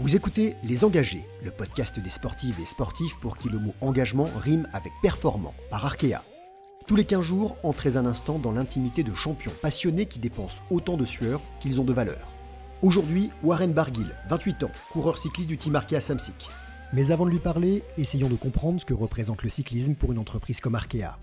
Vous écoutez Les Engagés, le podcast des sportives et sportifs pour qui le mot engagement rime avec performant, par Arkea. Tous les 15 jours, entrez un instant dans l'intimité de champions passionnés qui dépensent autant de sueur qu'ils ont de valeur. Aujourd'hui, Warren Barguil, 28 ans, coureur cycliste du team Arkea Samsic. Mais avant de lui parler, essayons de comprendre ce que représente le cyclisme pour une entreprise comme Arkea.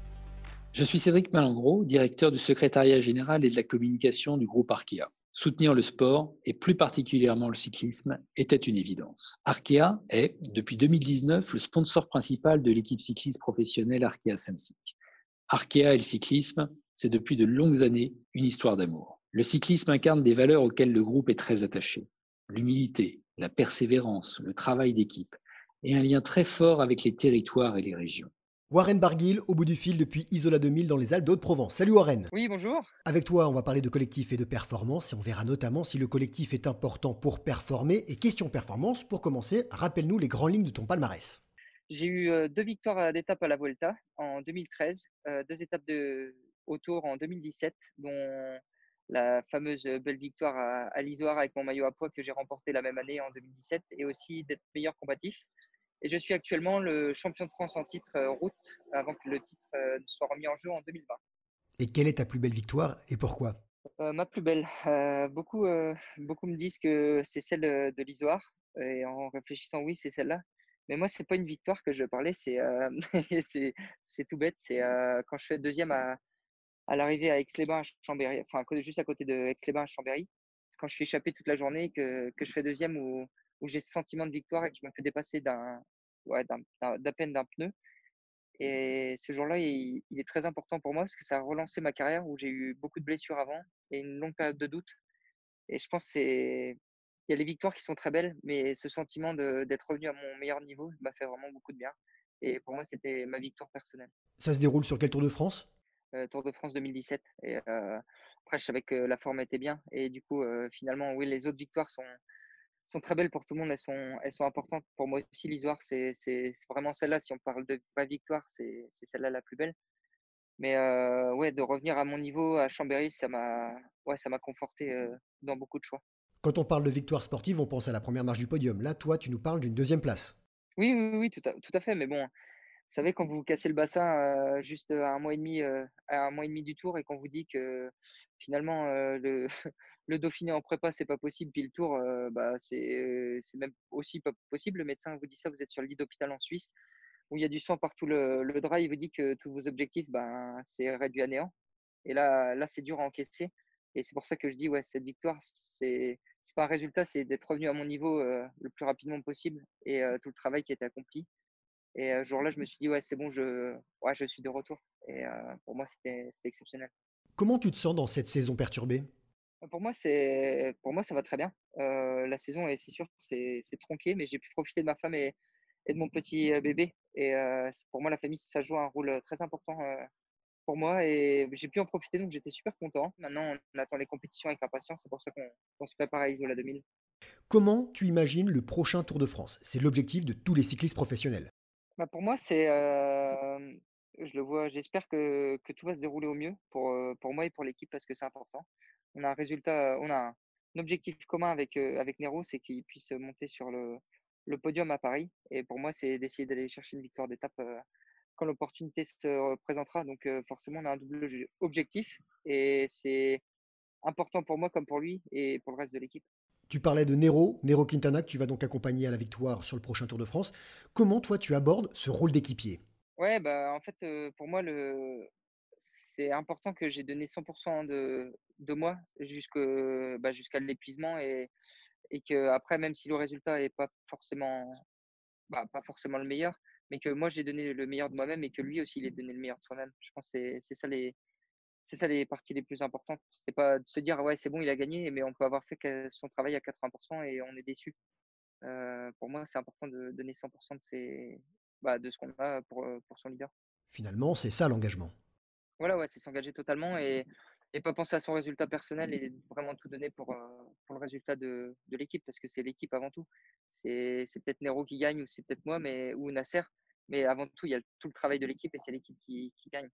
Je suis Cédric Malangro, directeur du secrétariat général et de la communication du groupe Arkea. Soutenir le sport, et plus particulièrement le cyclisme, était une évidence. Arkea est, depuis 2019, le sponsor principal de l'équipe cycliste professionnelle Arkea Samsic. Arkea et le cyclisme, c'est depuis de longues années une histoire d'amour. Le cyclisme incarne des valeurs auxquelles le groupe est très attaché. L'humilité, la persévérance, le travail d'équipe, et un lien très fort avec les territoires et les régions. Warren Barguil, au bout du fil depuis Isola 2000 dans les Alpes d'Haute-Provence. Salut Warren Oui, bonjour Avec toi, on va parler de collectif et de performance et on verra notamment si le collectif est important pour performer. Et question performance, pour commencer, rappelle-nous les grandes lignes de ton palmarès. J'ai eu euh, deux victoires d'étape à la Vuelta en 2013, euh, deux étapes de autour en 2017, dont la fameuse belle victoire à, à l'Isoire avec mon maillot à poids que j'ai remporté la même année en 2017 et aussi d'être meilleur combatif. Et je suis actuellement le champion de France en titre euh, route avant que le titre euh, ne soit remis en jeu en 2020. Et quelle est ta plus belle victoire et pourquoi? Euh, Ma plus belle. beaucoup, beaucoup me disent que c'est celle de l'Isoire. Et en réfléchissant, oui, c'est celle-là. Mais moi, ce n'est pas une victoire que je parlais, c'est c'est tout bête. C'est quand je fais deuxième à, à l'arrivée à Aix-les-Bains, Chambéry, enfin juste à côté de Aix-les-Bains à Chambéry. Quand je fais échapper toute la journée, que, que je fais deuxième ou où j'ai ce sentiment de victoire et qui m'a fait dépasser d'un, ouais, d'à peine d'un pneu. Et ce jour-là, il, est très important pour moi parce que ça a relancé ma carrière où j'ai eu beaucoup de blessures avant et une longue période de doute. Et je pense c'est il y a les victoires qui sont très belles, mais ce sentiment d'être revenu à mon meilleur niveau m'a fait vraiment beaucoup de bien. Et pour moi, c'était ma victoire personnelle. Ça se déroule sur quel Tour de France? Euh, Tour de France 2017. Et euh, après, je savais que la forme était bien. Et du coup, euh, finalement, oui, les autres victoires sont, sont très belles pour tout le monde. Elles sont, elles sont importantes. Pour moi aussi, l'Isoire, c'est vraiment celle-là. Si on parle de vraie victoire, c'est celle-là la plus belle. Mais euh, ouais, de revenir à mon niveau à Chambéry, ça m'a ouais, ça m'a conforté euh, dans beaucoup de choix. Quand on parle de victoire sportive, on pense à la première marche du podium. Là, toi, tu nous parles d'une deuxième place. Oui, oui, oui, tout à, tout à fait. Mais bon, savez, quand vous cassez le bassin euh, juste à un mois et demi, à un mois et demi du tour, et qu'on vous dit que finalement le, Dauphiné en prépa, c'est pas possible, puis le Tour, euh, bah, c'est même aussi pas possible. Le médecin vous dit ça, vous êtes sur le lit d'hôpital en Suisse, où il y a du sang partout le, le drap, il vous dit que tous vos objectifs, ben, c'est réduit à néant. Et là, là c'est dur à encaisser. Et c'est pour ça que je dis, ouais, cette victoire, c'est pas un résultat, c'est d'être revenu à mon niveau euh, le plus rapidement possible et euh, tout le travail qui a été accompli. Et ce jour-là, je me suis dit, ouais, c'est bon, je, ouais, je suis de retour. Et pour moi, c'était exceptionnel. Comment tu te sens dans cette saison perturbée? Pour moi, c'est pour moi, ça va très bien. la saison est, c'est sûr, c'est tronqué, mais j'ai pu profiter de ma femme et, de mon petit bébé. Et pour moi, la famille, ça joue un rôle très important pour moi et j'ai pu en profiter, donc j'étais super content. Maintenant, on attend les compétitions avec impatience. C'est pour ça qu'on se prépare à Isola 2000. Comment tu imagines le prochain Tour de France? C'est l'objectif de tous les cyclistes professionnels. Bah pour moi, c'est je le vois, j'espère que, tout va se dérouler au mieux pour, pour moi et pour l'équipe parce que c'est important on a un résultat, on a un, objectif commun avec, avec Nero, c'est qu'il puisse monter sur le, le, podium à Paris. Et pour moi, c'est d'essayer d'aller chercher une victoire d'étape quand l'opportunité se présentera. Donc forcément, on a un double objectif et c'est important pour moi comme pour lui et pour le reste de l'équipe. Tu parlais de Nero, Nero Quintana, que tu vas donc accompagner à la victoire sur le prochain Tour de France. Comment toi tu abordes ce rôle d'équipier? Ouais, bah en fait, pour moi, c'est important que j'ai donné 100% de, de moi bah, jusqu'à l'épuisement et, et que après, même si le résultat n'est pas forcément, bah, pas forcément le meilleur, mais que moi j'ai donné le meilleur de moi-même et que lui aussi il ait donné le meilleur de soi-même. Je pense que c'est ça les c'est ça les parties les plus importantes. C'est pas de se dire ouais c'est bon il a gagné, mais on peut avoir fait son travail à 80% et on est déçu. Euh, pour moi c'est important de donner 100% de ses, bah, de ce qu'on a pour, pour son leader. Finalement c'est ça l'engagement. Voilà, ouais, c'est s'engager totalement et, et pas penser à son résultat personnel et vraiment tout donner pour, euh, pour le résultat de, de l'équipe parce que c'est l'équipe avant tout. C'est peut-être Nero qui gagne ou c'est peut-être moi mais, ou Nasser, mais avant tout, il y a tout le travail de l'équipe et c'est l'équipe qui, qui, gagne.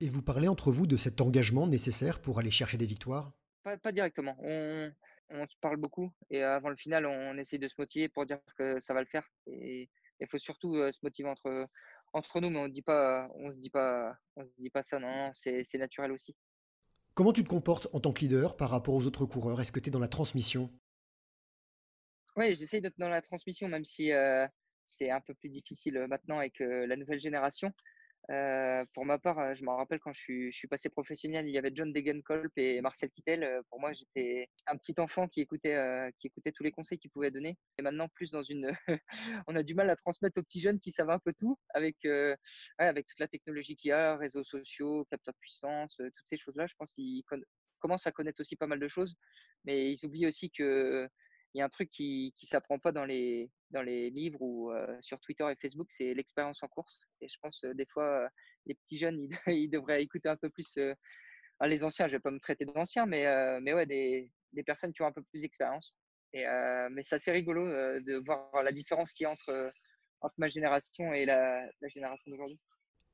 Et vous parlez entre vous de cet engagement nécessaire pour aller chercher des victoires? Pas, pas, directement. On, on se parle beaucoup et avant le final, on essaye de se motiver pour dire que ça va le faire. Et il faut surtout se motiver entre, entre nous, mais on dit pas, on se dit pas, on se dit pas ça. Non, c'est naturel aussi. Comment tu te comportes en tant que leader par rapport aux autres coureurs? Est-ce que tu es dans la transmission? Oui, j'essaye d'être dans la transmission, même si c'est un peu plus difficile maintenant avec la nouvelle génération. Pour ma part, je me rappelle quand je suis, passé professionnel, il y avait John Degenkolb et Marcel Kittel. Pour moi, j'étais un petit enfant qui écoutait, qui écoutait tous les conseils qu'ils pouvaient donner. Et maintenant, plus dans une, on a du mal à transmettre aux petits jeunes qui savent un peu tout avec, avec toute la technologie qu'il y a, réseaux sociaux, capteurs de puissance, toutes ces choses-là. Je pense qu'ils commencent à connaître aussi pas mal de choses, mais ils oublient aussi que il y a un truc qui ne s'apprend pas dans les, dans les livres ou sur Twitter et Facebook, c'est l'expérience en course. Et je pense des fois, les petits jeunes, ils, devraient écouter un peu plus ah, les anciens. Je ne vais pas me traiter d'anciens, mais, mais ouais, des, des, personnes qui ont un peu plus d'expérience. Et, mais c'est assez rigolo de voir la différence qu'il y a entre, entre ma génération et la, génération d'aujourd'hui.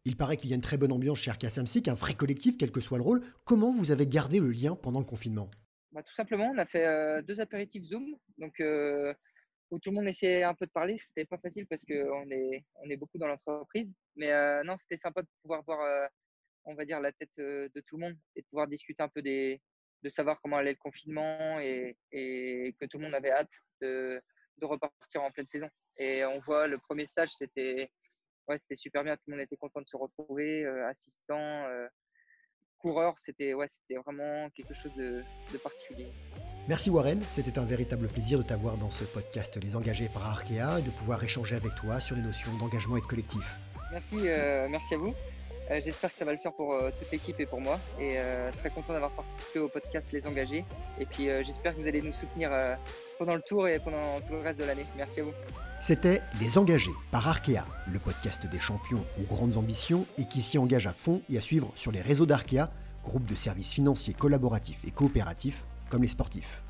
Il paraît qu'il y a une très bonne ambiance chez Arca un vrai collectif, quel que soit le rôle. Comment vous avez gardé le lien pendant le confinement? Bah, Tout simplement, on a fait deux apéritifs Zoom. Donc, où tout le monde essayait un peu de parler. C'était pas facile parce qu'on est, on est beaucoup dans l'entreprise. Mais non, c'était sympa de pouvoir voir, on va dire, la tête de tout le monde et de pouvoir discuter un peu des, de savoir comment allait le confinement et, et que tout le monde avait hâte de, de, repartir en pleine saison. Et on voit le premier stage, c'était ouais, super bien. Tout le monde était content de se retrouver, assistant, coureur. C'était ouais, vraiment quelque chose de, de particulier. Merci Warren, c'était un véritable plaisir de t'avoir dans ce podcast Les Engagés par Arkea et de pouvoir échanger avec toi sur les notions d'engagement et de collectif. Merci, euh, merci à vous. Euh, j'espère que ça va le faire pour euh, toute l'équipe et pour moi. Et très content d'avoir participé au podcast Les Engagés. Et puis j'espère que vous allez nous soutenir pendant le tour et pendant tout le reste de l'année. Merci à vous. C'était Les Engagés par Arkea, le podcast des champions aux grandes ambitions et qui s'y engage à fond et à suivre sur les réseaux d'Arkea, groupe de services financiers collaboratifs et coopératifs comme les sportifs.